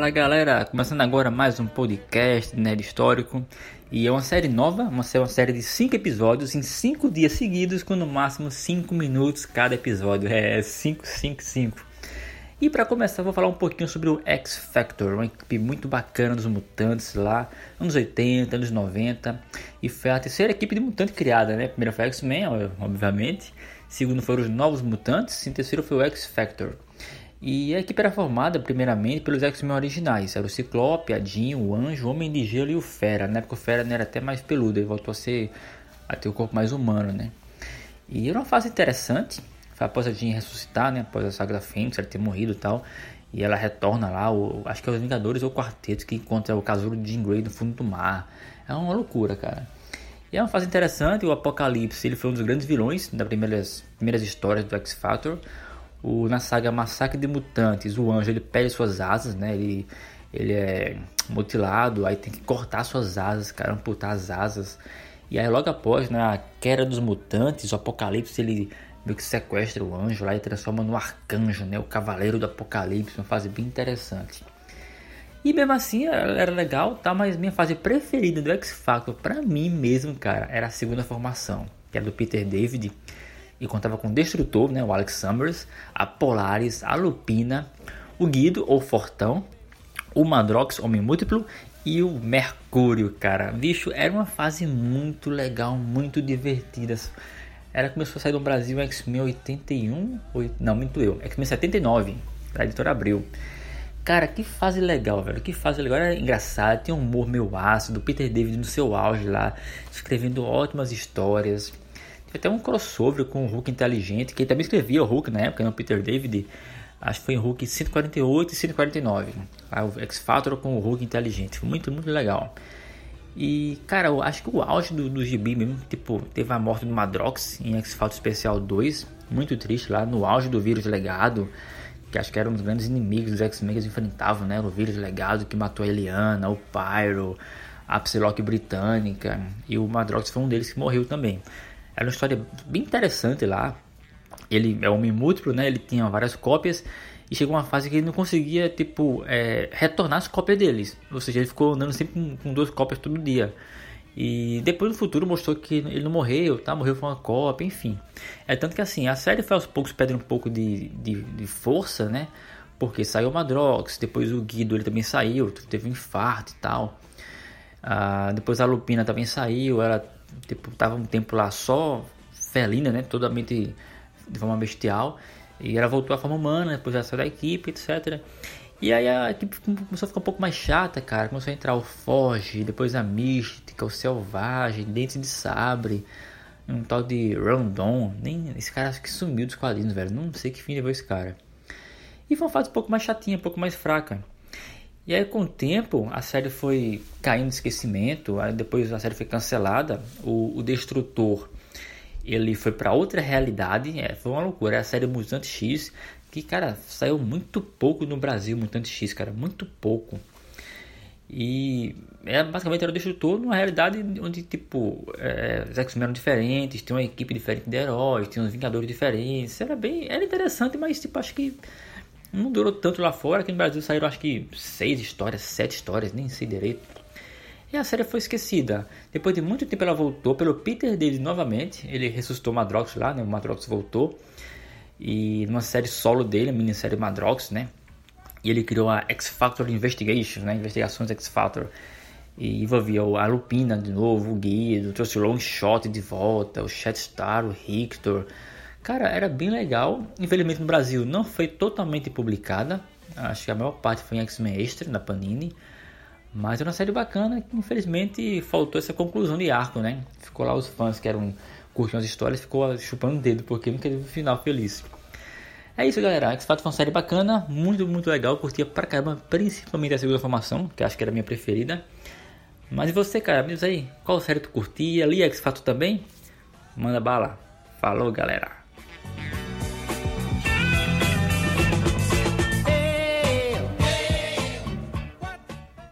Fala galera, começando agora mais um podcast Nerd Histórico e é uma série nova, uma, série de 5 episódios em 5 dias seguidos com no máximo 5 minutos cada episódio, é 5, 5, 5. E para começar vou falar um pouquinho sobre o X Factor, uma equipe muito bacana dos mutantes lá, anos 80, anos 90 e foi a terceira equipe de mutante criada, né? Primeiro foi X-Men, obviamente, segundo foram os Novos Mutantes e terceiro foi o X Factor. E a equipe era formada primeiramente pelos X-Men originais. Era o Ciclope, a Jean, o Anjo, o Homem de Gelo e o Fera. Na época o Fera era até mais peludo, ele voltou a ser a ter o corpo mais humano, né? E era uma fase interessante. Foi após a Jean ressuscitar, né? Após a saga da Fênix, ela ter morrido e tal. E ela retorna lá, o, acho que é os Vingadores ou o Quarteto que encontra o casulo de Jean Grey no fundo do mar. É uma loucura, cara. E é uma fase interessante, o Apocalipse ele foi um dos grandes vilões das primeiras, primeiras histórias do X-Factor. O, na saga Massacre de Mutantes, o anjo ele perde suas asas, né? Ele, ele é mutilado, aí tem que cortar suas asas, cara, amputar as asas. E aí logo após, né, a queda dos mutantes, o Apocalipse ele meio que sequestra o anjo lá e transforma no arcanjo, né? O cavaleiro do Apocalipse, uma fase bem interessante. E mesmo assim era legal, tá? Mas minha fase preferida do X Factor, pra mim mesmo, cara, era a segunda formação, que é do Peter David e contava com o Destrutor, né, o Alex Summers, a Polaris, a Lupina, o Guido, ou Fortão, o Madrox, Homem Múltiplo, e o Mercúrio, cara. Bicho, era uma fase muito legal, muito divertida. Era começou a sair do Brasil X-Men 81, não, muito eu, X-Men 79, da editora Abril. Cara, que fase legal, velho. Que fase legal. Era engraçado, tinha um humor meio ácido. Peter David no seu auge lá, escrevendo ótimas histórias. Até um crossover com o Hulk inteligente, que ele também escrevia o Hulk na época, né? o Peter David. Acho que foi em Hulk 148 e 149. Aí o X-Factor com o Hulk inteligente. Foi muito, muito legal. E, cara, eu acho que o auge do, do gibi mesmo, tipo, teve a morte do Madrox em X-Factor Especial 2. Muito triste lá, no auge do vírus legado. Que acho que era um dos grandes inimigos dos X-Men que enfrentavam, né? O vírus legado que matou a Eliana, o Pyro, a Psylocke britânica. E o Madrox foi um deles que morreu também. Era uma história bem interessante lá. Ele é homem múltiplo, né? Ele tinha várias cópias e chegou uma fase que ele não conseguia, tipo, é, retornar as cópias deles. Ou seja, ele ficou andando sempre com, com, duas cópias todo dia. E depois no futuro mostrou que ele não morreu, tá? Morreu com uma cópia, enfim. É tanto que assim, a série foi aos poucos perdendo um pouco de, de, de força, né? Porque saiu o Madrox, depois o Guido ele também saiu, teve um infarto e tal. Ah, depois a Lupina também saiu, ela tipo, tava um tempo lá só felina, né? Totalmente de forma bestial. E ela voltou à forma humana, depois ela saiu da equipe, etc. E aí a equipe começou a ficar um pouco mais chata, cara. Começou a entrar o Forge, depois a Mística, o Selvagem, Dentes de Sabre, um tal de Rondon. Nem, esse cara acho que sumiu dos quadrinhos, velho. Não sei que fim levou esse cara. E foi uma fase um pouco mais chatinha, um pouco mais fraca. E aí, com o tempo, a série foi caindo de esquecimento. Aí depois a série foi cancelada. O, o Destrutor ele foi para outra realidade. É, foi uma loucura. É a série Mutante X, que, cara, saiu muito pouco no Brasil. Mutante X, cara, muito pouco. E é, basicamente era o Destrutor numa realidade onde, tipo, é, os X-Men eram diferentes, tinha uma equipe diferente de heróis, tinha uns Vingadores diferentes. Era bem. Era interessante, mas, tipo, acho que não durou tanto lá fora. Aqui no Brasil saíram acho que seis histórias, sete histórias, nem sei direito. E a série foi esquecida. Depois de muito tempo ela voltou pelo Peter David novamente. Ele ressuscitou o Madrox lá, né? O Madrox voltou. E numa série solo dele, a minissérie Madrox, né? E ele criou a X-Factor Investigation, né? Investigações X-Factor. E envolvia a Lupina de novo, o Guido, trouxe o Long Shot de volta, o Shatstar, o Rictor, Cara, era bem legal. Infelizmente no Brasil não foi totalmente publicada. Acho que a maior parte foi em X-Men Extra, da Panini. Mas era uma série bacana que infelizmente faltou essa conclusão de arco, né? Ficou lá os fãs que eram curtindo as histórias, ficou chupando o dedo porque nunca teve um final feliz. É isso, galera. X-Factor foi uma série bacana, muito, muito legal. Curtia pra caramba, principalmente a segunda formação, que acho que era a minha preferida. Mas e você, cara? Me diz aí, qual série tu curtia? Ali X-Factor também? Manda bala. Falou, galera.